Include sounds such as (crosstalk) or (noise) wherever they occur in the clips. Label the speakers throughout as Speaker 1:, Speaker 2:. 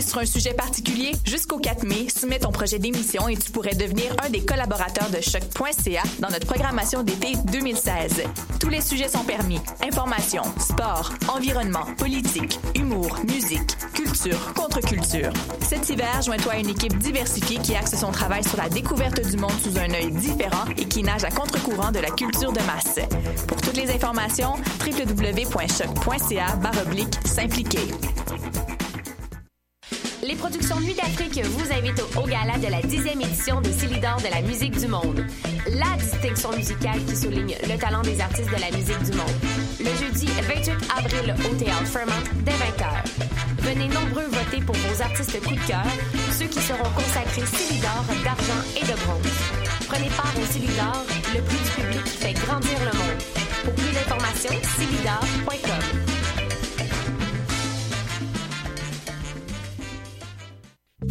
Speaker 1: sur un sujet particulier? Jusqu'au 4 mai, soumets ton projet d'émission et tu pourrais devenir un des collaborateurs de choc.ca dans notre programmation d'été 2016. Tous les sujets sont permis. Information, sport, environnement, politique, humour, musique, culture, contre-culture. Cet hiver, joins-toi à une équipe diversifiée qui axe son travail sur la découverte du monde sous un œil différent et qui nage à contre-courant de la culture de masse. Pour toutes les informations, www.choc.ca s'impliquer.
Speaker 2: Les productions Nuit d'Afrique vous invitent au, gala de la dixième édition des Célidors de la musique du monde. La distinction musicale qui souligne le talent des artistes de la musique du monde. Le jeudi 28 avril au Théâtre Fremont dès 20h. Venez nombreux voter pour vos artistes coup de cœur, ceux qui seront consacrés Célidor d'argent et de bronze. Prenez part au Célidor, le prix du public qui fait grandir le monde. Pour plus d'informations, célidor.com.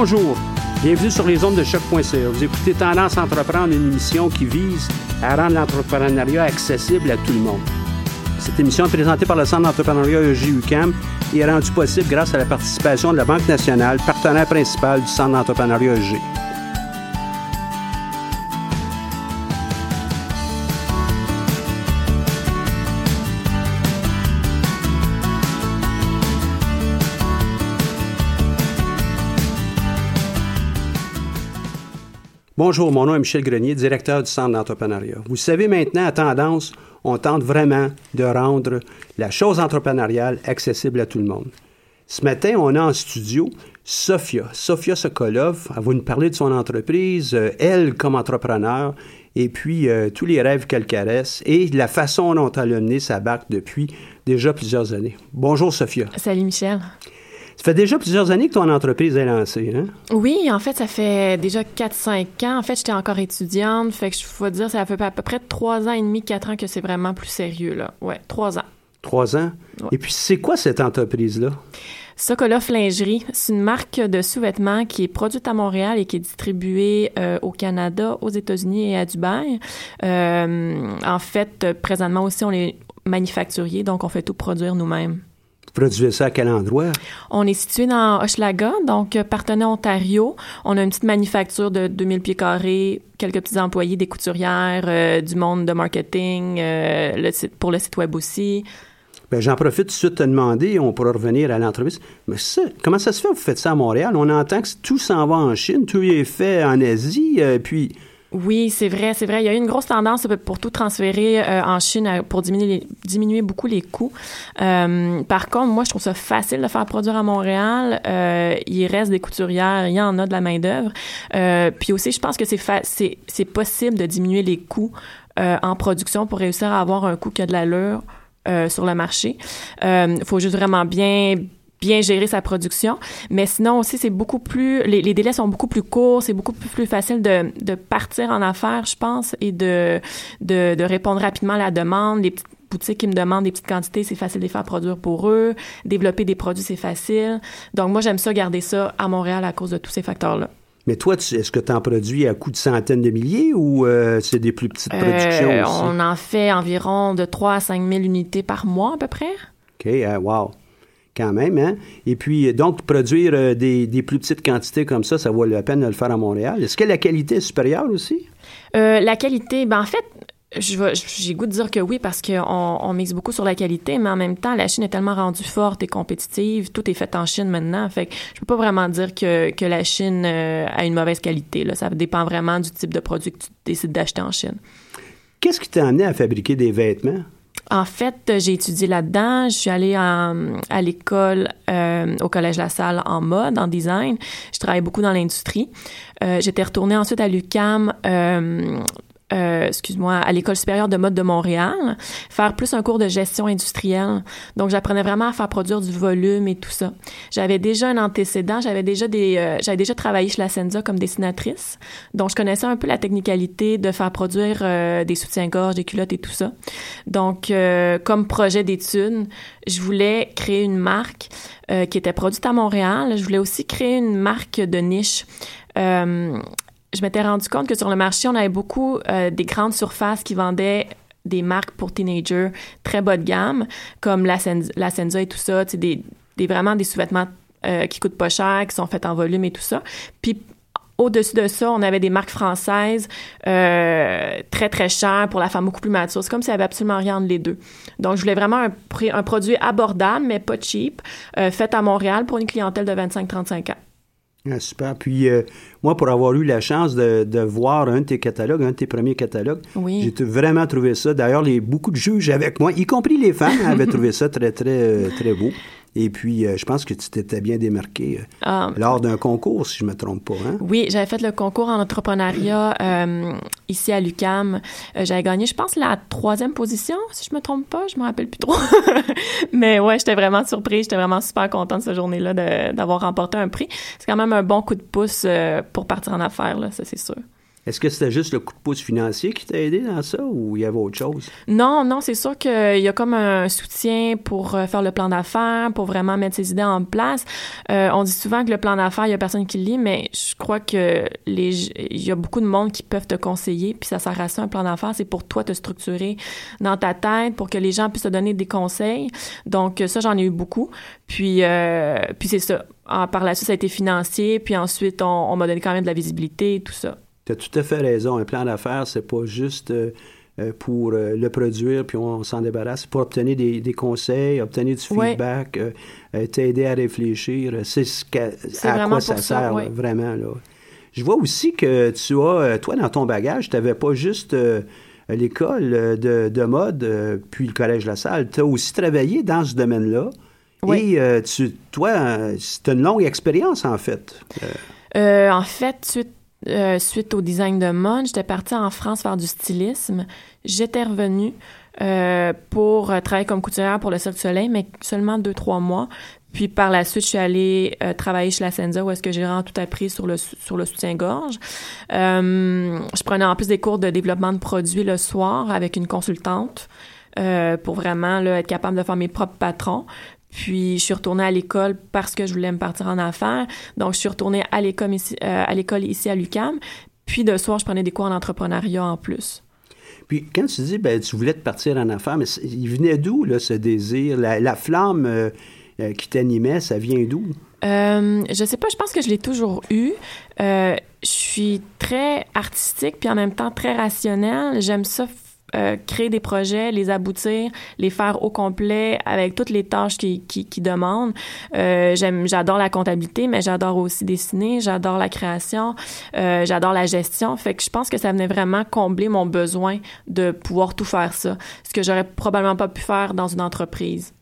Speaker 3: Bonjour, bienvenue sur les ondes de choc.ca. Vous écoutez Tendance Entreprendre, une émission qui vise à rendre l'entrepreneuriat accessible à tout le monde. Cette émission est présentée par le Centre d'entrepreneuriat EGUCAM et est rendue possible grâce à la participation de la Banque nationale, partenaire principal du Centre d'entrepreneuriat EG. Bonjour, mon nom est Michel Grenier, directeur du Centre d'entrepreneuriat. Vous savez maintenant, à Tendance, on tente vraiment de rendre la chose entrepreneuriale accessible à tout le monde. Ce matin, on a en studio Sophia. Sophia Sokolov, elle va nous parler de son entreprise, euh, elle comme entrepreneur, et puis euh, tous les rêves qu'elle caresse et la façon dont elle a mené sa barque depuis déjà plusieurs années. Bonjour Sophia.
Speaker 4: Salut Michel.
Speaker 3: Ça fait déjà plusieurs années que ton entreprise est lancée, hein?
Speaker 4: Oui, en fait, ça fait déjà 4-5 ans. En fait, j'étais encore étudiante. Fait que je faut dire, ça fait à peu près 3 ans et demi, 4 ans que c'est vraiment plus sérieux, là. Ouais, 3 ans.
Speaker 3: 3 ans? Et puis, c'est quoi cette entreprise-là?
Speaker 4: Sokolov Lingerie, c'est une marque de sous-vêtements qui est produite à Montréal et qui est distribuée euh, au Canada, aux États-Unis et à Dubaï. Euh, en fait, présentement aussi, on est manufacturier, donc on fait tout produire nous-mêmes.
Speaker 3: Produisez ça à quel endroit?
Speaker 4: On est situé dans Hochelaga, donc euh, partenaire Ontario. On a une petite manufacture de 2000 pieds carrés, quelques petits employés, des couturières, euh, du monde de marketing, euh, le site, pour le site web aussi.
Speaker 3: Ben, j'en profite tout de suite de te demander, on pourra revenir à l'entreprise. Mais ça, comment ça se fait? Que vous faites ça à Montréal? On entend que tout s'en va en Chine, tout est fait en Asie, puis
Speaker 4: oui, c'est vrai, c'est vrai. Il y a eu une grosse tendance pour tout transférer euh, en Chine pour diminuer, diminuer beaucoup les coûts. Euh, par contre, moi, je trouve ça facile de faire produire à Montréal. Euh, il reste des couturières, il y en a de la main d'œuvre. puis aussi, je pense que c'est c'est possible de diminuer les coûts en production pour réussir à avoir un coût qui a de l'allure. sur le marché. Il faut juste vraiment bien bien gérer sa production. Mais sinon aussi, c'est beaucoup plus, les, les, délais sont beaucoup plus courts, c'est beaucoup plus, facile de, de partir en affaires, je pense, et de, de, de répondre rapidement à la demande. Les petites boutiques qui me demandent des petites quantités, c'est facile de les faire produire pour eux. Développer des produits, c'est facile. Donc moi, j'aime ça garder ça à Montréal à cause de tous ces facteurs-là.
Speaker 3: Mais toi, est-ce que tu en produis à coût de centaines de milliers ou euh, c'est des plus petites productions euh, aussi?
Speaker 4: On en fait environ de 3 à 5 000 unités par mois à peu près.
Speaker 3: OK, uh, wow. Quand même. Hein? Et puis, donc, produire euh, des, des, plus petites quantités comme ça, ça vaut la peine de le faire à Montréal. Est-ce que la qualité est supérieure aussi?
Speaker 4: Euh, la qualité, ben en fait, j'ai goût de dire que oui parce qu'on on mise beaucoup sur la qualité, mais en même temps, la Chine est tellement rendue forte et compétitive, tout est fait en Chine maintenant. Fait que je peux pas vraiment dire que, que la Chine euh, a une mauvaise qualité. Là. Ça dépend vraiment du type de produit que tu décides d'acheter en Chine.
Speaker 3: Qu'est-ce qui t'a amené à fabriquer des vêtements?
Speaker 4: En fait, j'ai étudié là-dedans. Je suis allée à l'école euh, au Collège La Salle en mode, en design. Je travaillais beaucoup dans l'industrie. Euh, J'étais retournée ensuite à l'UCAM euh, euh, excuse-moi, à l'école supérieure de mode de Montréal, faire plus un cours de gestion industrielle. Donc, j'apprenais vraiment à faire produire du volume et tout ça. J'avais déjà un antécédent, j'avais déjà des, euh, j'avais déjà travaillé chez la Senza comme dessinatrice. Donc, je connaissais un peu la technicalité de faire produire euh, des soutiens-gorge, des culottes et tout ça. Donc, comme projet d'étude, je voulais créer une marque qui était produite à Montréal. Je voulais aussi créer une marque de niche je m'étais rendu compte que sur le marché, on avait beaucoup euh, des grandes surfaces qui vendaient des marques pour teenagers très bas de gamme, comme la, Senza, la et tout ça, des, des, vraiment des sous-vêtements euh, qui coûtent pas cher, qui sont faits en volume et tout ça. Puis au-dessus de ça, on avait des marques françaises euh, très, très chères pour la femme beaucoup plus mature. C'est comme s'il n'y avait absolument rien entre les deux. Donc, je voulais vraiment un, un produit abordable, mais pas cheap, fait à Montréal pour une clientèle de 25-35 ans.
Speaker 3: Ah, super. Puis euh, moi, pour avoir eu la chance de, de, voir un de tes catalogues, un de tes premiers catalogues, j'ai vraiment trouvé ça. D'ailleurs, beaucoup de juges avec moi, y compris les femmes, avaient (laughs) trouvé ça très, très, euh, très beau. Et puis, euh, je pense que tu t'étais bien démarqué euh, ah. lors d'un concours, si je ne me trompe pas. Hein?
Speaker 4: Oui, j'avais fait le concours en entrepreneuriat euh, ici à l'UCAM. j'avais gagné, je pense, la troisième position, si je me trompe pas. Je me rappelle plus trop. (laughs) Mais ouais, j'étais vraiment surprise. J'étais vraiment super contente cette journée-là d'avoir remporté un prix. C'est quand même un bon coup de pouce pour partir en affaires, là, ça c'est sûr.
Speaker 3: Est-ce que c'était juste le coup de pouce financier qui t'a aidé dans ça ou il y avait autre chose?
Speaker 4: Non, non, c'est sûr qu'il y a comme un soutien pour euh, faire le plan d'affaires, pour vraiment mettre ses idées en place. Euh, on dit souvent que le plan d'affaires, il y a personne qui le lit, mais je crois que les, il y a beaucoup de monde qui peuvent te conseiller, puis ça sert à ça, un plan d'affaires, c'est pour toi te structurer dans ta tête, pour que les gens puissent te donner des conseils. Donc ça, j'en ai eu beaucoup. Puis, euh, puis c'est ça. Par la suite, ça a été financier, puis ensuite, on, on m'a donné quand même de la visibilité tout ça.
Speaker 3: Tu as tout à fait raison. Un plan d'affaires, c'est pas juste euh, euh, pour euh, le produire puis on, s'en débarrasse. C'est pour obtenir des, conseils, obtenir du feedback, t'aider à réfléchir. C'est ce à quoi ça, sert vraiment. Là. Je vois aussi que tu as, toi, dans ton bagage, tu n'avais pas juste l'école de, mode puis le collège La Salle. Tu as aussi travaillé dans ce domaine-là. Et tu, toi, c'est une longue expérience, en fait.
Speaker 4: en fait, tu euh, suite au design de mode, j'étais partie en France faire du stylisme. J'étais revenue euh, pour euh, travailler comme couturière pour le Cirque du Soleil, mais seulement deux, trois mois. Puis par la suite, je suis allée travailler chez la Senza où est-ce que j'ai vraiment tout appris sur le, sur le soutien-gorge. je prenais en plus des cours de développement de produits le soir avec une consultante. pour vraiment là, être capable de faire mes propres patrons. Puis je suis retournée à l'école parce que je voulais me partir en affaires. Donc je suis retournée à l'école ici, euh, à l'école ici à l'UCAM. Puis de soir, je prenais des cours en entrepreneuriat en plus.
Speaker 3: Puis quand tu dis ben tu voulais te partir en affaires, mais il venait d'où là ce désir, la, flamme euh, euh, qui t'animait, ça vient d'où?
Speaker 4: Euh, Je sais pas, je pense que je l'ai toujours eu. je suis très artistique puis en même temps très rationnelle. J'aime ça euh, créer des projets, les aboutir, les faire au complet avec toutes les tâches qui, qui, qui demandent. Euh, j'aime, j'adore la comptabilité, mais j'adore aussi dessiner, j'adore la création, euh, j'adore la gestion. Fait que je pense que ça venait vraiment combler mon besoin de pouvoir tout faire ça, ce que j'aurais probablement pas pu faire dans une entreprise.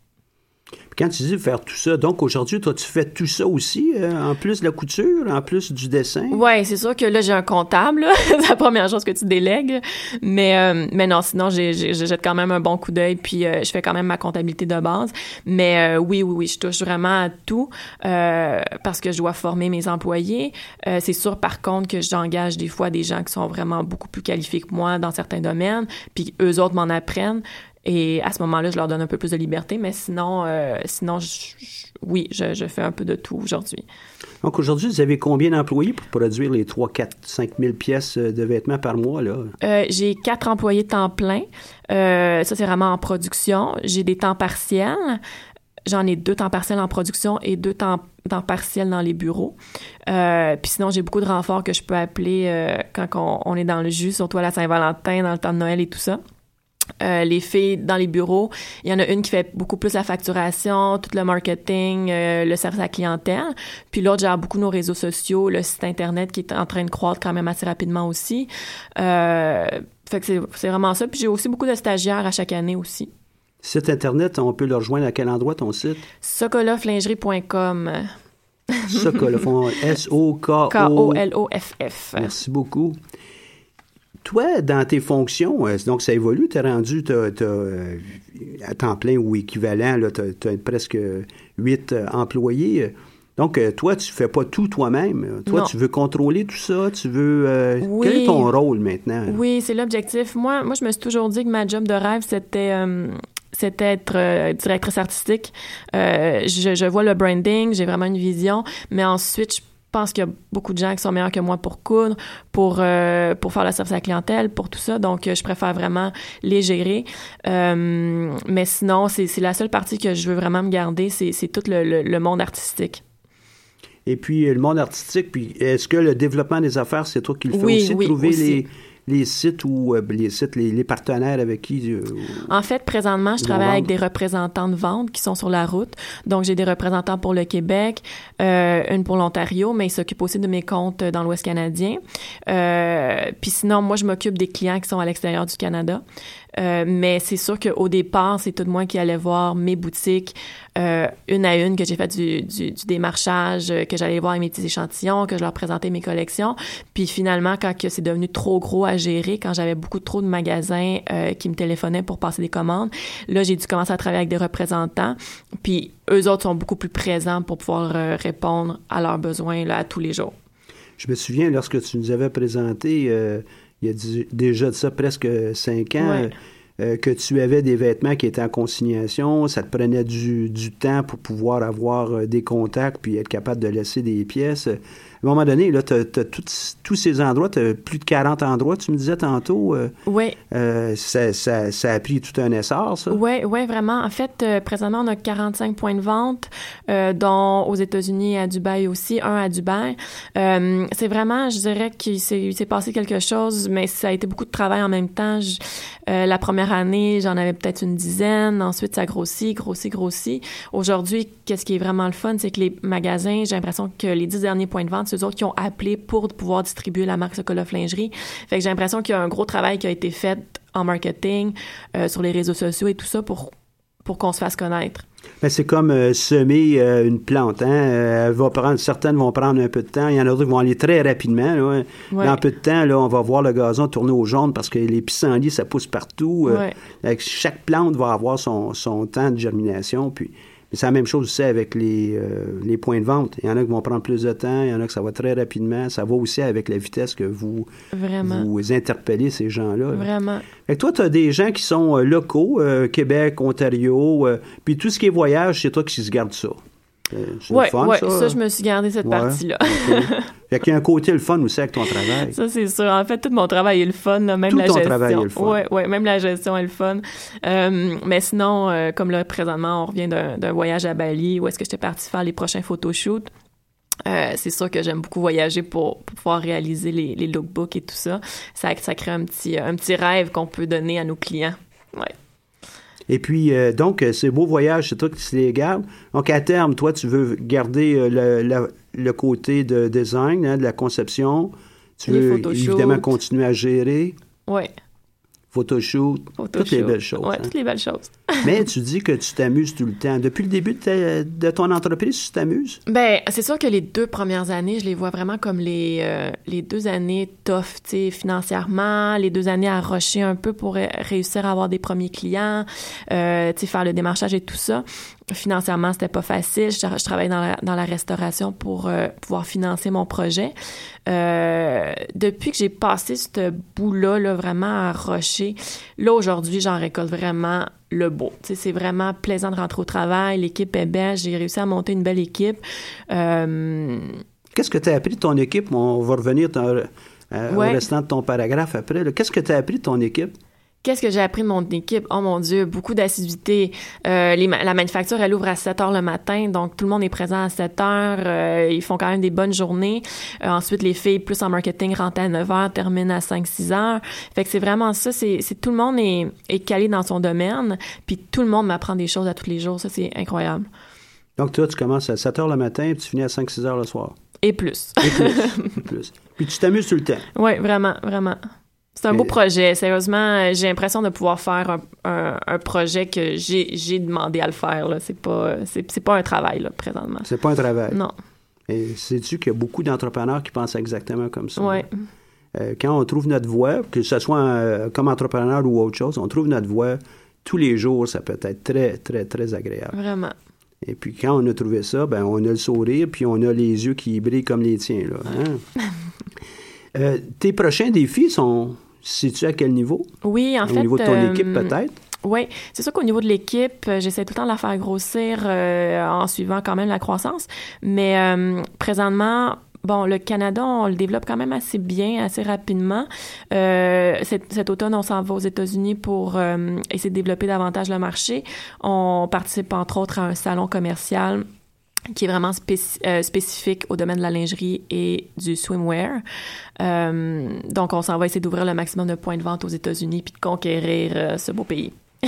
Speaker 3: Quand tu dis faire tout ça, donc aujourd'hui, toi, tu fais tout ça aussi, euh, en plus de la couture, en plus du dessin?
Speaker 4: Oui, c'est sûr que là, j'ai un comptable. (laughs) c'est la première chose que tu délègues. Mais, euh, mais non, sinon, j'ai, jette quand même un bon coup d'œil, puis euh, je fais quand même ma comptabilité de base. Mais oui, oui, oui, je touche vraiment à tout parce que je dois former mes employés. c'est sûr, par contre, que j'engage des fois des gens qui sont vraiment beaucoup plus qualifiés que moi dans certains domaines, puis eux autres m'en apprennent. Et à ce moment-là, je leur donne un peu plus de liberté, mais sinon, euh, sinon oui, je, fais un peu de tout aujourd'hui.
Speaker 3: Donc aujourd'hui, vous avez combien d'employés pour produire les 3, 4, 5 000 pièces de vêtements par mois? là?
Speaker 4: Euh, J'ai quatre employés temps plein. Euh, ça, c'est vraiment en production. J'ai des temps partiels. j'en ai deux temps partiels en production et deux temps, temps partiels dans les bureaux. Euh, puis sinon, j'ai beaucoup de renforts que je peux appeler euh, quand on, on, est dans le jus, surtout à la Saint-Valentin, dans le temps de Noël et tout ça. Euh, les filles dans les bureaux, il y en a une qui fait beaucoup plus la facturation, tout le marketing, euh, le service à la clientèle. Puis l'autre gère beaucoup nos réseaux sociaux, le site internet qui est en train de croître quand même assez rapidement aussi. Euh, fait que c'est vraiment ça. Puis j'ai aussi beaucoup de stagiaires à chaque année aussi.
Speaker 3: Site internet, on peut le rejoindre à quel endroit ton site?
Speaker 4: sokoloflingerie.com.
Speaker 3: Sokolof, S-O-K-O...
Speaker 4: K-O-L-O-F-F. (laughs)
Speaker 3: Merci beaucoup. Toi, dans tes fonctions, euh, donc ça évolue, tu as rendu euh, à temps plein ou équivalent, tu as, presque huit euh, employés. Donc, toi, tu fais pas tout toi-même. Toi, tu veux contrôler tout ça. Tu veux.
Speaker 4: oui.
Speaker 3: Quel est ton rôle maintenant?
Speaker 4: Oui, c'est l'objectif. Moi, moi, je me suis toujours dit que ma job de rêve, c'était. c'était être directrice artistique. Je, je, vois le branding, j'ai vraiment une vision, mais ensuite, je je pense qu'il y a beaucoup de gens qui sont meilleurs que moi pour coudre, pour euh, pour faire le service à la clientèle, pour tout ça. Donc, je préfère vraiment les gérer. Euh, mais sinon, c'est la seule partie que je veux vraiment me garder, c'est tout le, le, monde artistique.
Speaker 3: Et puis, le monde artistique, puis est-ce que le développement des affaires, c'est toi qui le fais
Speaker 4: oui,
Speaker 3: aussi,
Speaker 4: oui,
Speaker 3: trouver
Speaker 4: aussi.
Speaker 3: les les sites ou euh, les sites, les, les, partenaires avec qui? Euh,
Speaker 4: en fait, présentement, je travaille avec des représentants de vente qui sont sur la route. Donc, j'ai des représentants pour le Québec, euh, une pour l'Ontario, mais ils s'occupent aussi de mes comptes dans l'Ouest canadien. Euh, puis sinon, moi, je m'occupe des clients qui sont à l'extérieur du Canada. Euh, mais c'est sûr qu'au départ, c'est tout moi qui allais voir mes boutiques euh, une à une, que j'ai fait du, du, démarchage, euh, que j'allais voir mes petits échantillons, que je leur présentais mes collections. Puis finalement, quand c'est devenu trop gros à gérer, quand j'avais beaucoup trop de magasins qui me téléphonaient pour passer des commandes, là, j'ai dû commencer à travailler avec des représentants. Puis eux autres sont beaucoup plus présents pour pouvoir répondre à leurs besoins là, à tous les jours.
Speaker 3: Je me souviens, lorsque tu nous avais présenté il y a déjà de ça presque cinq ans,
Speaker 4: Ouais.
Speaker 3: euh, que tu avais des vêtements qui étaient en consignation, ça te prenait du, du temps pour pouvoir avoir euh, des contacts puis être capable de laisser des pièces. À un moment donné, là, tu as, tous ces endroits, tu as plus de 40 endroits, tu me disais tantôt. Euh,
Speaker 4: oui.
Speaker 3: Euh, ça, ça, ça, a pris tout un essor, ça?
Speaker 4: Oui, oui, vraiment. En fait, euh, présentement, on a 45 points de vente, euh, dont aux États-Unis et à Dubaï aussi, un à Dubaï. C'est vraiment, je dirais qu'il s'est passé quelque chose, mais ça a été beaucoup de travail en même temps. Je, la première année, j'en avais peut-être une dizaine. Ensuite, ça grossit, grossit, grossit. Aujourd'hui, qu'est-ce qui est vraiment le fun, c'est que les magasins, j'ai l'impression que les dix derniers points de vente, eux autres qui ont appelé pour pouvoir distribuer la marque Sokolov Lingerie. Fait que j'ai l'impression qu'il y a un gros travail qui a été fait en marketing, euh, sur les réseaux sociaux et tout ça pour, pour qu'on se fasse connaître.
Speaker 3: Ben, c'est comme euh, semer euh, une plante. Hein? Elle va prendre, certaines vont prendre un peu de temps. Il y en a d'autres qui vont aller très rapidement. Là.
Speaker 4: Ouais.
Speaker 3: Dans peu de temps, là, on va voir le gazon tourner au jaune parce que les pissenlits, ça pousse partout.
Speaker 4: Ouais.
Speaker 3: Chaque plante va avoir son, son temps de germination. Puis, mais c'est la même chose aussi avec les, euh, les points de vente. Il y en a qui vont prendre plus de temps, il y en a que ça va très rapidement. Ça va aussi avec la vitesse que vous,
Speaker 4: Vraiment.
Speaker 3: vous interpellez ces gens-là. là.
Speaker 4: Vraiment.
Speaker 3: Fait que toi, tu as des gens qui sont euh, locaux, euh, Québec, Ontario, euh, puis tout ce qui est voyage, c'est toi qui se garde ça. Euh, c'est le
Speaker 4: Ouais,
Speaker 3: ça.
Speaker 4: ça, je me suis gardé cette
Speaker 3: Ouais,
Speaker 4: partie-là.
Speaker 3: ok. Fait qu'il y a un côté le fun aussi avec ton travail.
Speaker 4: Ça, c'est sûr. En fait, tout mon travail est le fun, là, même
Speaker 3: Tout
Speaker 4: la
Speaker 3: ton
Speaker 4: gestion.
Speaker 3: travail est le fun.
Speaker 4: Ouais, ouais, même la gestion est le fun. Euh, mais sinon, euh, comme là, présentement, on revient d'un d'un voyage à Bali où est-ce que j'étais partie faire les prochains photoshoots. Euh, c'est sûr que j'aime beaucoup voyager pour, pour pouvoir réaliser les, les lookbooks et tout ça. Ça, ça crée un petit, un petit rêve qu'on peut donner à nos clients. Ouais.
Speaker 3: Et puis, euh, donc, euh, ces beaux voyages, c'est toi qui les gardes. Donc, à terme, toi, tu veux garder euh, le, le, le côté de design, hein, de la conception. Tu
Speaker 4: Les
Speaker 3: veux évidemment continuer à gérer,
Speaker 4: Ouais.
Speaker 3: photoshoot, toutes les belles choses. Hein.
Speaker 4: toutes les belles choses.
Speaker 3: Mais tu dis que tu t'amuses tout le temps. Depuis le début de, ton entreprise, tu t'amuses?
Speaker 4: Ben, c'est sûr que les deux premières années, je les vois vraiment comme les, euh, les deux années tough, tu sais, financièrement, les deux années à rusher un peu pour ré- réussir à avoir des premiers clients, euh, tu faire le démarchage et tout ça. Financièrement, c'était pas facile. Je, je travaillais dans la, dans la restauration pour euh, pouvoir financer mon projet. Euh, depuis que j'ai passé ce bout-là, là, vraiment à rusher, là, aujourd'hui, j'en récolte vraiment le beau. C'est vraiment plaisant de rentrer au travail. L'équipe est belle. J'ai réussi à monter une belle équipe. Euh,
Speaker 3: Qu'est-ce que tu as appris de ton équipe? On va revenir dans- euh,
Speaker 4: Ouais.
Speaker 3: au restant de ton paragraphe après. Qu'est-ce que tu as appris de ton équipe?
Speaker 4: Qu'est-ce que j'ai appris de mon équipe? Oh mon Dieu, beaucoup d'assiduité. Euh, la manufacture, elle ouvre à 7 heures le matin, donc tout le monde est présent à 7 heures. Euh, ils font quand même des bonnes journées. Euh, ensuite, les filles, plus en marketing, rentrent à 9 heures, terminent à 5-6 heures. Fait que c'est vraiment ça. C'est tout le monde est, est calé dans son domaine, puis tout le monde m'apprend des choses à tous les jours. Ça, c'est incroyable.
Speaker 3: Donc, toi, tu commences à 7 heures le matin puis tu finis à 5-6 heures le soir.
Speaker 4: Et plus.
Speaker 3: Et plus. et plus. Puis tu t'amuses tout le temps. (laughs)
Speaker 4: Oui, vraiment, vraiment. C'est un beau
Speaker 3: Et-
Speaker 4: projet. Sérieusement, euh, j'ai l'impression de pouvoir faire un, un- un projet que j'ai demandé à le faire. C'est pas, pas un travail, là, présentement.
Speaker 3: C'est pas un travail.
Speaker 4: Non.
Speaker 3: Et sais-tu qu'il y a beaucoup d'entrepreneurs qui pensent exactement comme ça?
Speaker 4: Ouais.
Speaker 3: Euh, quand on trouve notre voie, que ce soit euh, comme entrepreneur ou autre chose, on trouve notre voie tous les jours, ça peut être très, très, très agréable.
Speaker 4: Vraiment.
Speaker 3: Et puis quand on a trouvé ça, ben on a le sourire, puis on a les yeux qui brillent comme les tiens. Là, hein? (laughs) Euh, tes prochains défis sont situés à quel niveau?
Speaker 4: Oui, en
Speaker 3: Au
Speaker 4: fait.
Speaker 3: niveau de ton
Speaker 4: euh,
Speaker 3: équipe, peut-être?
Speaker 4: Oui, c'est sûr qu'au niveau de l'équipe, euh, j'essaie tout le temps de la faire grossir euh, en suivant quand même la croissance. Mais euh, présentement, bon, le Canada, on le développe quand même assez bien, assez rapidement. Euh, cet, cet automne, on s'en va aux États-Unis pour euh, essayer de développer davantage le marché. On participe entre autres à un salon commercial qui est vraiment euh, spécifique au domaine de la lingerie et du swimwear. Euh, donc, on s'en va essayer d'ouvrir le maximum de points de vente aux États-Unis puis de conquérir euh, ce beau pays. (laughs)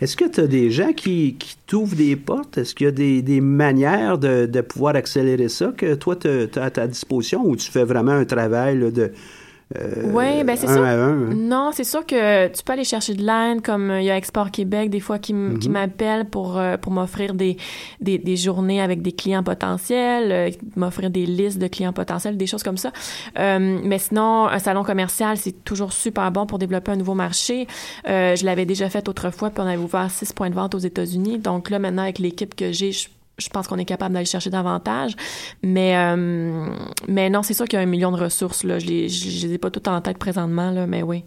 Speaker 3: Est-ce que tu as des gens qui, qui t'ouvrent des portes? Est-ce qu'il y a des, des manières de, de pouvoir accélérer ça que toi, tu as à ta disposition ou tu fais vraiment un travail de euh,
Speaker 4: Oui, ben c'est sûr.
Speaker 3: un?
Speaker 4: Non, c'est sûr que tu peux aller chercher de l'aide, comme euh, il y a Export Québec, des fois, qui, m- qui
Speaker 3: Mhm.
Speaker 4: m'appellent pour, euh, pour m'offrir des, des, des journées avec des clients potentiels, m'offrir des listes de clients potentiels, des choses comme ça. Euh, mais sinon, un salon commercial, c'est toujours super bon pour développer un nouveau marché. Euh, je l'avais déjà fait autrefois, puis on avait ouvert six points de vente aux États-Unis. Donc là, maintenant, avec l'équipe que j'ai, je je pense qu'on est capable d'aller chercher davantage. Mais, euh, mais non, c'est sûr qu'il y a un million de ressources. Là. Je ne les, je- je les ai pas toutes en tête présentement, là, mais oui.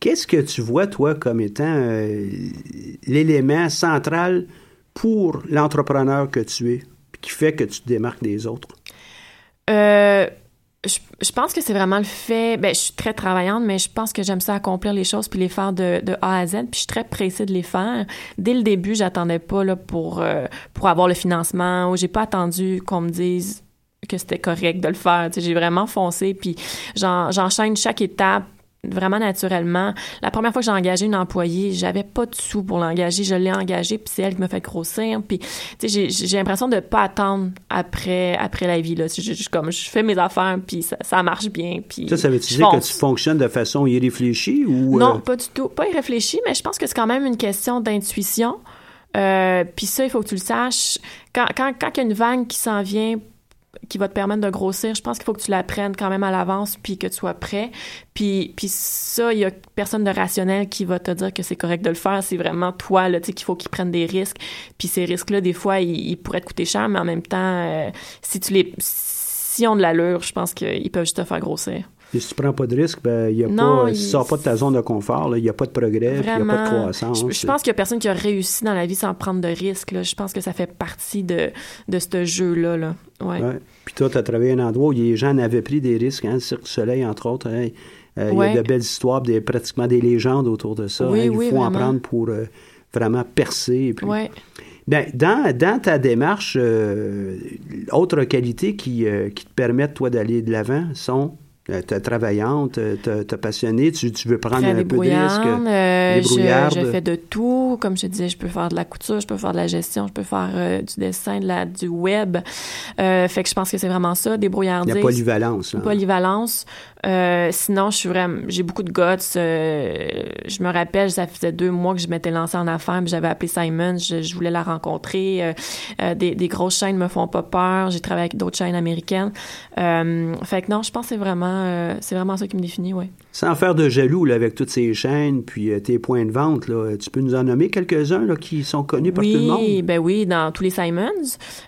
Speaker 3: Qu'est-ce que tu vois, toi, comme étant euh, l'élément central pour l'entrepreneur que tu es, qui fait que tu te démarques des autres?
Speaker 4: Euh, je, je pense que c'est vraiment le fait. Ben, je suis très travaillante, mais je pense que j'aime ça accomplir les choses puis les faire de, de A à Z. Puis je suis très pressée de les faire. Dès le début, j'attendais pas là pour euh, pour avoir le financement ou j'ai pas attendu qu'on me dise que c'était correct de le faire. J'ai vraiment foncé puis j'en- j'enchaîne chaque étape vraiment naturellement. La première fois que j'ai engagé une employée, j'avais pas de sous pour l'engager. Je l'ai engagée, puis c'est elle qui me fait grossir. Puis, tu sais, j'ai- l'impression de pas attendre après, après la vie. Là. Je, comme, je fais mes affaires, puis ça, ça marche bien. Puis
Speaker 3: Ça, ça veut dire que tu fonctionnes de façon irréfléchie ou...
Speaker 4: Non,
Speaker 3: euh,
Speaker 4: pas du tout. Pas irréfléchi, mais je pense que c'est quand même une question d'intuition. Euh, puis ça, il faut que tu le saches. Quand, quand, quand il y a une vague qui s'en vient qui va te permettre de grossir, je pense qu'il faut que tu la prennes quand même à l'avance puis que tu sois prêt. Puis, puis ça, il y a personne de rationnel qui va te dire que c'est correct de le faire. C'est vraiment toi, là, tu sais, qu'il faut qu'ils prennent des risques. Puis ces risques-là, des fois, ils, ils pourraient te coûter cher, mais en même temps, euh, si tu les... Si ont de l'allure, je pense qu'ils peuvent juste te faire grossir.
Speaker 3: Et si tu prends pas de risque, ben, y a
Speaker 4: Non,
Speaker 3: pas,
Speaker 4: il-
Speaker 3: si tu sors pas de ta zone de confort, il n'y a pas de progrès, il n'y a pas de croissance.
Speaker 4: Je, je pense qu'il y a personne qui a réussi dans la vie sans prendre de risques. Là. Je pense que ça fait partie de, de ce jeu-là. Là. Ouais.
Speaker 3: Ouais. Puis toi, tu as travaillé à un endroit où les gens avaient pris des risques, hein, le Cirque du Soleil, entre autres. hein. Euh, Il y a de belles histoires, des, pratiquement des légendes autour de ça.
Speaker 4: Oui,
Speaker 3: hein. Il
Speaker 4: oui,
Speaker 3: faut en prendre pour euh, vraiment percer. et puis-
Speaker 4: Ouais.
Speaker 3: Ben, dans, dans ta démarche, euh, autres qualités qui, euh, qui te permettent, toi, d'aller de l'avant sont t'es travaillante, euh, t'es passionnée, tu, tu veux prendre un peu de risque.
Speaker 4: débrouillarde. euh, je, je fais de tout. Comme je te disais, je peux faire de la couture, je peux faire de la gestion, je peux faire euh, du dessin, de la, du web. Euh, fait que je pense que c'est vraiment ça, débrouillardise.
Speaker 3: La polyvalence. là.
Speaker 4: polyvalence. Euh, sinon, je suis vraiment, j'ai beaucoup de guts. Euh, je me rappelle, ça faisait deux mois que je m'étais lancée en affaires, j'avais appelé Simon, je, je voulais la rencontrer. Euh, des, des grosses chaînes me font pas peur. J'ai travaillé avec d'autres chaînes américaines. Fait que non, je pense que c'est vraiment, c'est vraiment ça qui me définit, oui.
Speaker 3: Sans faire de jaloux là, avec toutes ces chaînes, puis tes points de vente, là, tu peux nous en nommer quelques-uns là, qui sont connus par tout le monde?
Speaker 4: Oui, ben oui, dans tous les Simons.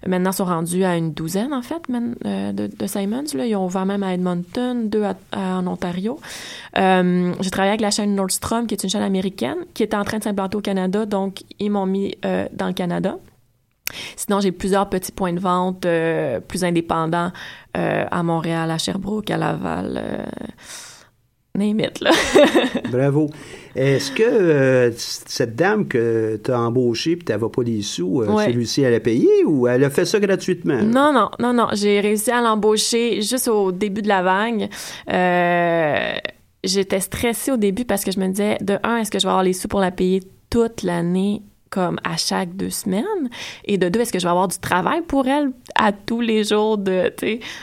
Speaker 4: Maintenant, ils sont rendus à une douzaine, en fait, man- de, de Simons. Là. Ils ont ouvert même à Edmonton, deux à- à- en Ontario. Euh, j'ai travaillé avec la chaîne Nordstrom, qui est une chaîne américaine, qui était en train de s'implanter au Canada, donc ils m'ont mis euh, dans le Canada. Sinon, j'ai plusieurs petits points de vente euh, plus indépendants euh, à Montréal, à Sherbrooke, à Laval. Name it, là. (laughs)
Speaker 3: Bravo. Est-ce que euh, cette dame que tu as embauchée puis tu n'avais pas les sous, euh,
Speaker 4: Ouais.
Speaker 3: celui-ci, elle a payé ou elle a fait ça gratuitement?
Speaker 4: Non, non, non, non. J'ai réussi à l'embaucher juste au début de la vague. Euh, J'étais stressée au début parce que je me disais, de un, est-ce que je vais avoir les sous pour la payer toute l'année? Comme à chaque deux semaines et de deux est-ce que je vais avoir du travail pour elle à tous les jours de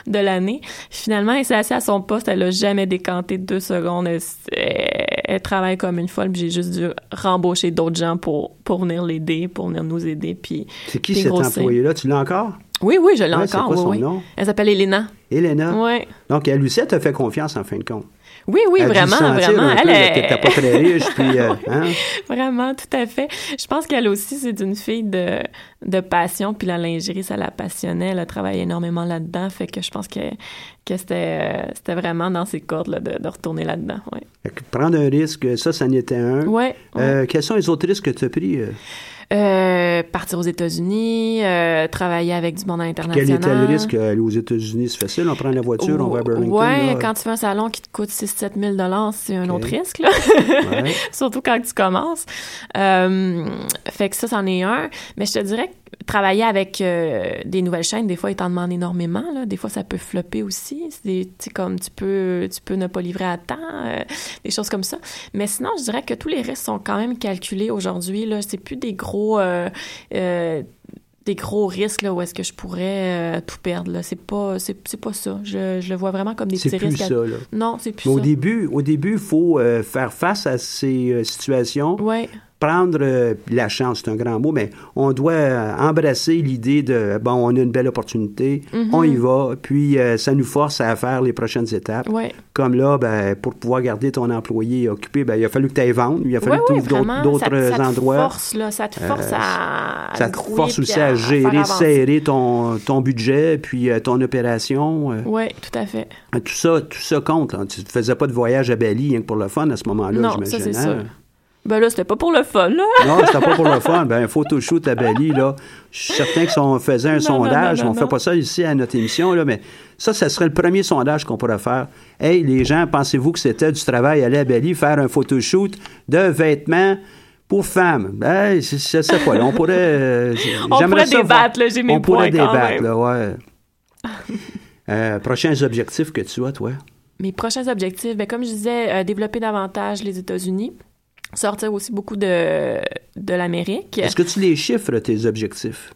Speaker 4: de l'année? Finalement elle s'est assise à son poste elle a jamais décanté deux secondes elle, travaille comme une folle puis j'ai juste dû rembaucher d'autres gens pour pour venir l'aider pour venir nous aider puis
Speaker 3: C'est qui cet employé-là? Tu l'as encore?
Speaker 4: oui oui je l'ai
Speaker 3: Ouais,
Speaker 4: encore
Speaker 3: quoi
Speaker 4: oui,
Speaker 3: son
Speaker 4: oui.
Speaker 3: nom?
Speaker 4: elle s'appelle Elena
Speaker 3: Elena?
Speaker 4: Ouais.
Speaker 3: Donc, elle aussi, elle t'a fait confiance en fin de compte.
Speaker 4: Oui, oui, vraiment, vraiment.
Speaker 3: un peu,
Speaker 4: Elle
Speaker 3: là,
Speaker 4: est...
Speaker 3: que t'étais pas très riche, puis, euh, (laughs) hein?
Speaker 4: Vraiment, tout à fait. Je pense qu'elle aussi, c'est une fille de, de passion, puis la lingerie, ça la passionnait. Elle a travaillé énormément là-dedans, fait que je pense que, que c'était, euh, vraiment dans ses cordes là, de, de retourner là-dedans. Ouais.
Speaker 3: Prendre un risque, ça, ça en était un.
Speaker 4: Ouais, ouais.
Speaker 3: Euh, quels sont les autres risques que tu as pris? Euh?
Speaker 4: Euh, partir aux États-Unis, euh, travailler avec du monde
Speaker 3: Quel
Speaker 4: international.
Speaker 3: était le risque? Aller aux États-Unis, c'est facile. On prend la voiture, on va à Burlington.
Speaker 4: Ouais,
Speaker 3: là.
Speaker 4: quand tu fais un salon qui te coûte 6-7 000 c'est un autre risque, là.
Speaker 3: Ouais. (laughs)
Speaker 4: Surtout quand tu commences. Euh, fait que ça, c'en est un. Mais je te dirais que travailler avec euh, des nouvelles chaînes, des fois, ils t'en demandent énormément. Là. Des fois, ça peut flopper aussi. C'est comme tu peux, tu peux ne pas livrer à temps, euh, des choses comme ça. Mais sinon, je dirais que tous les risques sont quand même calculés aujourd'hui. Là, c'est plus des gros. euh, des gros risques là où est-ce que je pourrais tout perdre là c'est pas c'est, pas ça je, je le vois vraiment comme des
Speaker 3: C'est
Speaker 4: petits
Speaker 3: plus
Speaker 4: risques
Speaker 3: ça, là.
Speaker 4: non c'est plus
Speaker 3: Mais au
Speaker 4: ça
Speaker 3: début, au début, il faut faire face à ces situations,
Speaker 4: ouais
Speaker 3: prendre euh, la chance, c'est un grand mot, mais on doit euh, embrasser l'idée de bon, on a une belle opportunité,
Speaker 4: Mhm.
Speaker 3: on y va, puis euh, ça nous force à faire les prochaines étapes.
Speaker 4: ouais
Speaker 3: Comme là, ben, pour pouvoir garder ton employé occupé, ben, il a fallu que tu ailles vendre, il a fallu
Speaker 4: Ouais,
Speaker 3: que tu
Speaker 4: ouais,
Speaker 3: ouvres d'autres-
Speaker 4: ça, ça te
Speaker 3: endroits.
Speaker 4: Force, là, ça te force à, à
Speaker 3: Ça te force aussi à, gérer, serrer ton, ton budget, puis euh, ton opération.
Speaker 4: Oui, tout à fait.
Speaker 3: Tout ça, tout ça compte. là. Tu ne faisais pas de voyage à Bali rien que pour le fun à ce moment-là,
Speaker 4: non,
Speaker 3: j'imagine.
Speaker 4: ça, c'est
Speaker 3: hein?
Speaker 4: sûr. Ben là, c'était pas pour le fun, là.
Speaker 3: Non, c'était pas pour le (laughs) fun. Ben, un photoshoot à Bali, là. Je suis certain que si on faisait un
Speaker 4: Non,
Speaker 3: sondage,
Speaker 4: non, non,
Speaker 3: on fait pas ça ici à notre émission, là, mais ça, ça serait le premier sondage qu'on pourrait faire. Hey, les gens, pensez-vous que c'était du travail aller à Bali faire un photoshoot de vêtements pour femmes? Ben, je sais pas, là, on pourrait... euh, (laughs)
Speaker 4: On pourrait
Speaker 3: ça
Speaker 4: débattre, là, j'ai mes
Speaker 3: On pourrait
Speaker 4: quand
Speaker 3: débattre,
Speaker 4: même.
Speaker 3: là, ouais. (laughs) Euh, prochains objectifs que tu as, toi?
Speaker 4: Mes prochains objectifs, ben, comme je disais, euh, développer davantage les États-Unis, sortir aussi beaucoup de, de l'Amérique.
Speaker 3: Est-ce que tu les chiffres, tes objectifs?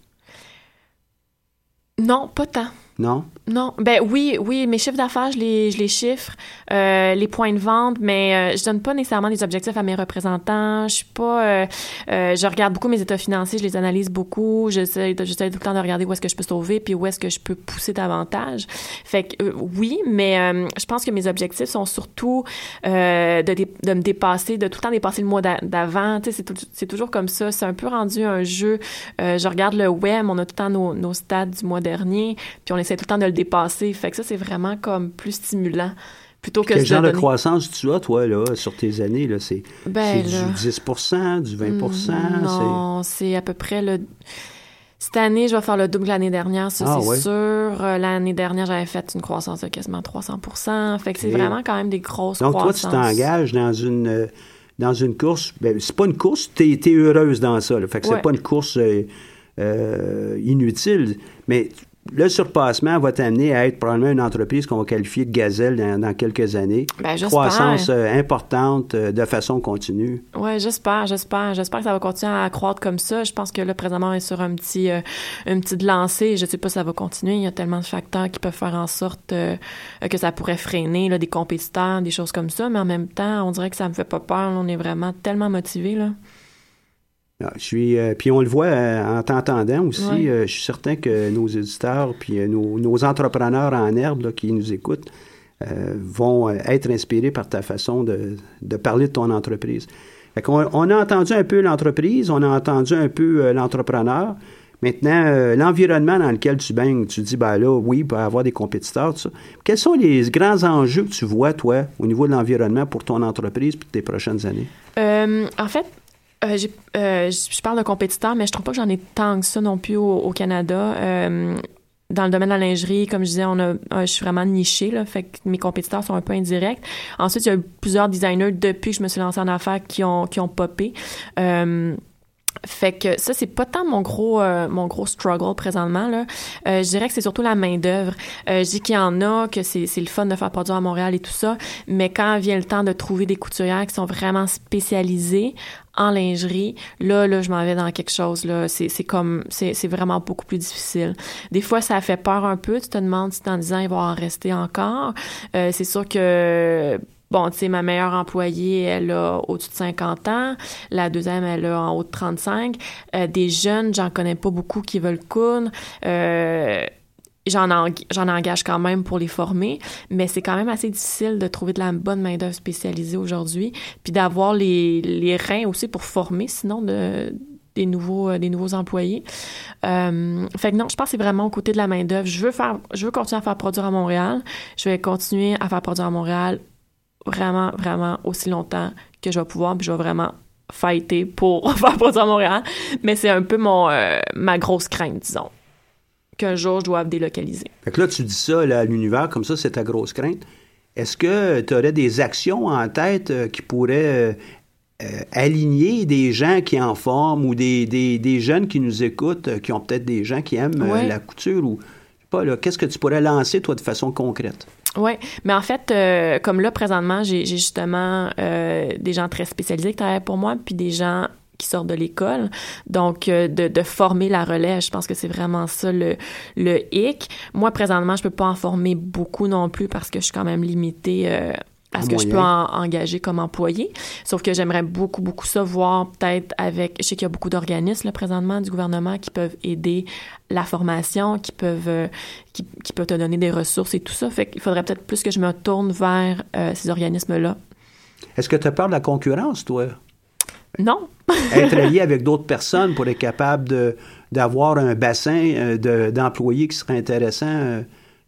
Speaker 4: Non, pas tant.
Speaker 3: Non?
Speaker 4: Non, ben oui, oui, mes chiffres d'affaires, je les, je les chiffre, euh, les points de vente, mais euh, je donne pas nécessairement des objectifs à mes représentants. Je suis pas, euh, euh, je regarde beaucoup mes états financiers, je les analyse beaucoup. J'essaie, tout le temps de regarder où est-ce que je peux sauver, puis où est-ce que je peux pousser davantage. Fait que oui, mais je pense que mes objectifs sont surtout de, de me dépasser, de tout le temps dépasser le mois d'a- d'avant. C'est, toujours comme ça. C'est un peu rendu un jeu. Je regarde le web, on a tout le temps nos, nos stats du mois dernier, puis on tout le temps de le dépasser. Fait que ça, c'est vraiment comme plus stimulant plutôt que
Speaker 3: Quel genre de
Speaker 4: donner-
Speaker 3: croissance tu as, toi, là, sur tes années? Là? C'est,
Speaker 4: Ben, là.
Speaker 3: du 10% du 20 c'est...
Speaker 4: Non, c'est à peu près le. Cette année, je vais faire le double que l'année dernière, ça
Speaker 3: Ah,
Speaker 4: c'est
Speaker 3: ouais.
Speaker 4: sûr. Euh, L'année dernière, j'avais fait une croissance de quasiment 300% Fait que c'est vraiment quand même des grosses
Speaker 3: Donc, toi, tu
Speaker 4: croissances.
Speaker 3: t'engages dans une, euh, dans une course. Ben, c'est pas une course, tu es, heureuse dans ça. là. Fait que c'est pas une course euh, euh, inutile. Mais le surpassement va t'amener à être probablement une entreprise qu'on va qualifier de gazelle dans, dans quelques années.
Speaker 4: J'espère.
Speaker 3: Croissance euh, importante euh, de façon continue.
Speaker 4: Ouais, j'espère, j'espère. J'espère que ça va continuer à croître comme ça. Je pense que là, présentement, on est sur un petit, euh, une petite lancée. Je sais pas si ça va continuer. Il y a tellement de facteurs qui peuvent faire en sorte euh, que ça pourrait freiner, là, des compétiteurs, des choses comme ça. Mais en même temps, on dirait que ça me fait pas peur. On est vraiment tellement motivés, là.
Speaker 3: Ah, Je suis, euh, puis on le voit euh, en t'entendant aussi.
Speaker 4: Ouais.
Speaker 3: euh, je suis certain que nos éditeurs puis euh, nos, nos entrepreneurs en herbe là, qui nous écoutent euh, vont euh, être inspirés par ta façon de, de parler de ton entreprise. Fait qu'on- on a entendu un peu l'entreprise, on a entendu un peu l'entrepreneur. Maintenant, euh, l'environnement dans lequel tu baignes, tu dis, ben là, oui, il peut y avoir des compétiteurs, tout ça. Quels sont les grands enjeux que tu vois, toi, au niveau de l'environnement pour ton entreprise pour tes prochaines années?
Speaker 4: Euh, en fait, euh, euh, je parle de compétiteurs, mais je trouve pas que j'en ai tant que ça non plus au, au Canada. Euh, dans le domaine de la lingerie, comme je disais, on a, je suis vraiment nichée, là, fait que mes compétiteurs sont un peu indirects. Ensuite, il y a eu plusieurs designers depuis que je me suis lancée en affaires qui ont, qui ont popé. Euh, fait que ça c'est pas tant mon gros euh, mon gros struggle présentement là. Euh, je dirais que c'est surtout la main d'œuvre. Euh, je dis qu'il y en a que c'est c'est le fun de faire produire à Montréal et tout ça, mais quand vient le temps de trouver des couturières qui sont vraiment spécialisées en lingerie, là là je m'en vais dans quelque chose là, c'est comme c'est vraiment beaucoup plus difficile. Des fois ça fait peur un peu, tu te demandes si en disant il va en rester encore. Euh, c'est sûr que Bon, tu sais, ma meilleure employée, elle a au-dessus de 50 ans. La deuxième, elle a en haut de 35. Euh, des jeunes, j'en connais pas beaucoup qui veulent coudre. Euh, j'en engage quand même pour les former, mais c'est quand même assez difficile de trouver de la bonne main-d'œuvre spécialisée aujourd'hui, puis d'avoir les, les reins aussi pour former, sinon de des nouveaux euh, des nouveaux employés. Euh, fait que non, je pense que c'est vraiment au côté de la main d'œuvre. Je veux faire, je veux continuer à faire produire à Montréal. Je vais continuer à faire produire à Montréal vraiment, vraiment aussi longtemps que je vais pouvoir, puis je vais vraiment fighter pour (laughs) faire produire à Montréal. Mais c'est un peu mon euh, ma grosse crainte, disons, qu'un jour je dois délocaliser.
Speaker 3: Fait que là, tu dis ça là, à l'univers, comme ça, c'est ta grosse crainte. Est-ce que tu aurais des actions en tête euh, qui pourraient euh, aligner des gens qui en forment ou des, des, des jeunes qui nous écoutent, qui ont peut-être des gens qui aiment
Speaker 4: Ouais.
Speaker 3: la couture ou je sais pas, là, qu'est-ce que tu pourrais lancer, toi, de façon concrète?
Speaker 4: Oui, mais en fait, euh, comme là, présentement, j'ai j'ai justement euh, des gens très spécialisés qui travaillent pour moi, puis des gens qui sortent de l'école. Donc, euh, de, de former la relève, je pense que c'est vraiment ça le, le hic. Moi, présentement, je peux pas en former beaucoup non plus parce que je suis quand même limitée euh, à ce que je peux en- engager comme employé. Sauf que j'aimerais beaucoup, beaucoup ça voir peut-être avec... Je sais qu'il y a beaucoup d'organismes, là, présentement, du gouvernement qui peuvent aider la formation, qui peuvent, euh, qui, qui peuvent te donner des ressources et tout ça. Fait qu'il faudrait peut-être plus que je me tourne vers euh, ces organismes-là.
Speaker 3: Est-ce que tu as peur de la concurrence, toi?
Speaker 4: Non, (laughs)
Speaker 3: être lié avec d'autres personnes pour être capable d'avoir un bassin euh, de- d'employés qui serait intéressant euh,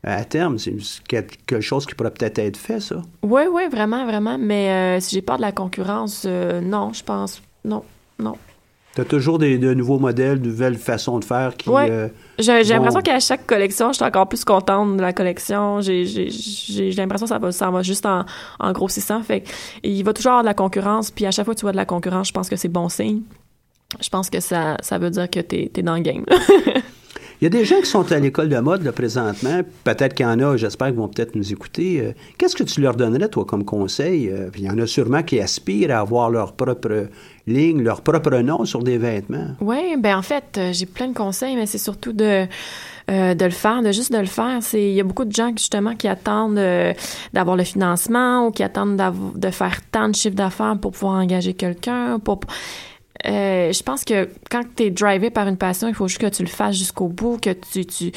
Speaker 3: à terme. C'est quelque chose qui pourrait peut-être être fait, ça.
Speaker 4: Oui, oui, vraiment, vraiment. Mais euh, si j'ai peur de la concurrence, euh, non, je pense. Non, non.
Speaker 3: Tu as toujours des, de nouveaux modèles, de nouvelles façons de faire qui...
Speaker 4: Ouais.
Speaker 3: euh,
Speaker 4: J'ai l'impression qu'à chaque collection, je suis encore plus contente de la collection. J'ai l'impression que ça va, ça va juste en, en grossissant. Fait il va toujours avoir de la concurrence. Puis à chaque fois que tu vois de la concurrence, je pense que c'est bon signe. Je pense que ça, ça veut dire que t'es es dans le game. (laughs)
Speaker 3: Il y a des gens qui sont à l'école de mode là, présentement. Peut-être qu'il y en a, j'espère qu'ils vont peut-être nous écouter. Euh, Qu'est-ce que tu leur donnerais, toi, comme conseil? Euh, il y en a sûrement qui aspirent à avoir leur propre ligne, leur propre nom sur des vêtements.
Speaker 4: Oui, ben en fait, euh, j'ai plein de conseils, mais c'est surtout de euh, de le faire, de juste de le faire. C'est il y a beaucoup de gens justement qui attendent d'avoir le financement ou qui attendent de faire tant de chiffres d'affaires pour pouvoir engager quelqu'un. Pour euh, je pense que quand tu es drivé par une passion, il faut juste que tu le fasses jusqu'au bout, que tu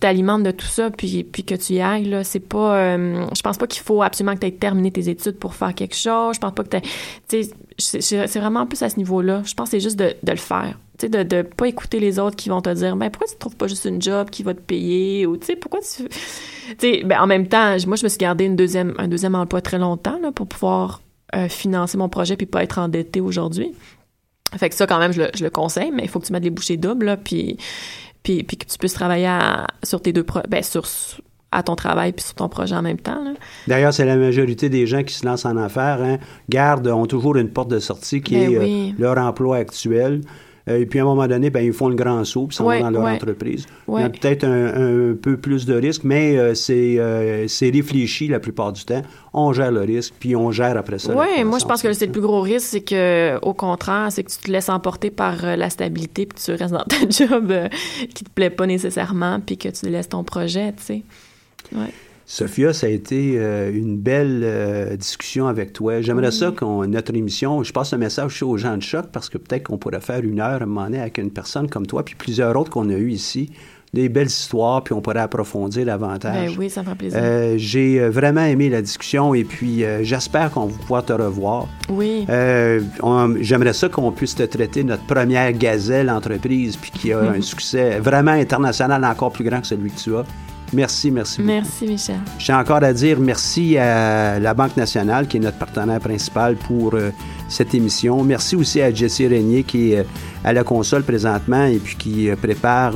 Speaker 4: t'alimentes de tout ça, puis puis que tu y ailles là. C'est pas, euh, je pense pas qu'il faut absolument que tu aies terminé tes études pour faire quelque chose. Je pense pas que tu c'est vraiment plus à ce niveau-là. Je pense que c'est juste de, de le faire. De, de pas écouter les autres qui vont te dire, ben, pourquoi tu trouves pas juste une job qui va te payer? Ou, tu sais, pourquoi tu, ben, en même temps, moi, je me suis gardé une deuxième, un deuxième emploi très longtemps, là, pour pouvoir euh, financer mon projet puis pas être endetté aujourd'hui. Fait que ça, quand même, je le, je le conseille, mais il faut que tu mettes les bouchées doubles, là, puis, puis, puis que tu puisses travailler à- sur tes deux pro ben, sur, à ton travail puis sur ton projet en même temps.
Speaker 3: D'ailleurs, c'est la majorité des gens qui se lancent en affaires, hein, gardent, ont toujours une porte de sortie qui
Speaker 4: Ben
Speaker 3: est euh, leur emploi actuel. Euh, et puis, à un moment donné, ben, ils font le grand saut, puis s'en
Speaker 4: Ouais,
Speaker 3: vont dans leur
Speaker 4: ouais.
Speaker 3: entreprise. Il y
Speaker 4: Ouais.
Speaker 3: a peut-être un, un peu plus de risques, mais euh, c'est euh, c'est réfléchi la plupart du temps. On gère le risque, puis on gère après ça.
Speaker 4: Oui, moi, je pense que c'est le plus gros risque, c'est que, au contraire, c'est que tu te laisses emporter par la stabilité, puis tu restes dans ta (laughs) job euh, qui te plaît pas nécessairement, puis que tu laisses ton projet, tu sais. Ouais.
Speaker 3: Sophia, ça a été euh, une belle euh, discussion avec toi. J'aimerais ça qu'on notre émission, je passe le message aussi aux gens de choc parce que peut-être qu'on pourrait faire une heure à un moment donné avec une personne comme toi, puis plusieurs autres qu'on a eues ici, des belles histoires, puis on pourrait approfondir davantage.
Speaker 4: Ben oui, ça me ferait plaisir.
Speaker 3: Euh, J'ai vraiment aimé la discussion et puis j'espère qu'on va pouvoir te revoir.
Speaker 4: oui.
Speaker 3: J'aimerais ça qu'on puisse te traiter notre première gazelle entreprise puis qui a un succès vraiment international encore plus grand que celui que tu as. Merci, merci beaucoup.
Speaker 4: Merci, Michel.
Speaker 3: J'ai encore à dire merci à la Banque nationale, qui est notre partenaire principal pour euh, cette émission. Merci aussi à Jessie Régnier, qui est euh, à la console présentement et puis qui euh, prépare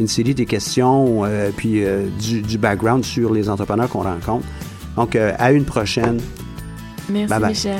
Speaker 3: une série de questions, puis du, du, background sur les entrepreneurs qu'on rencontre. Donc, à une prochaine.
Speaker 4: Merci, Michel.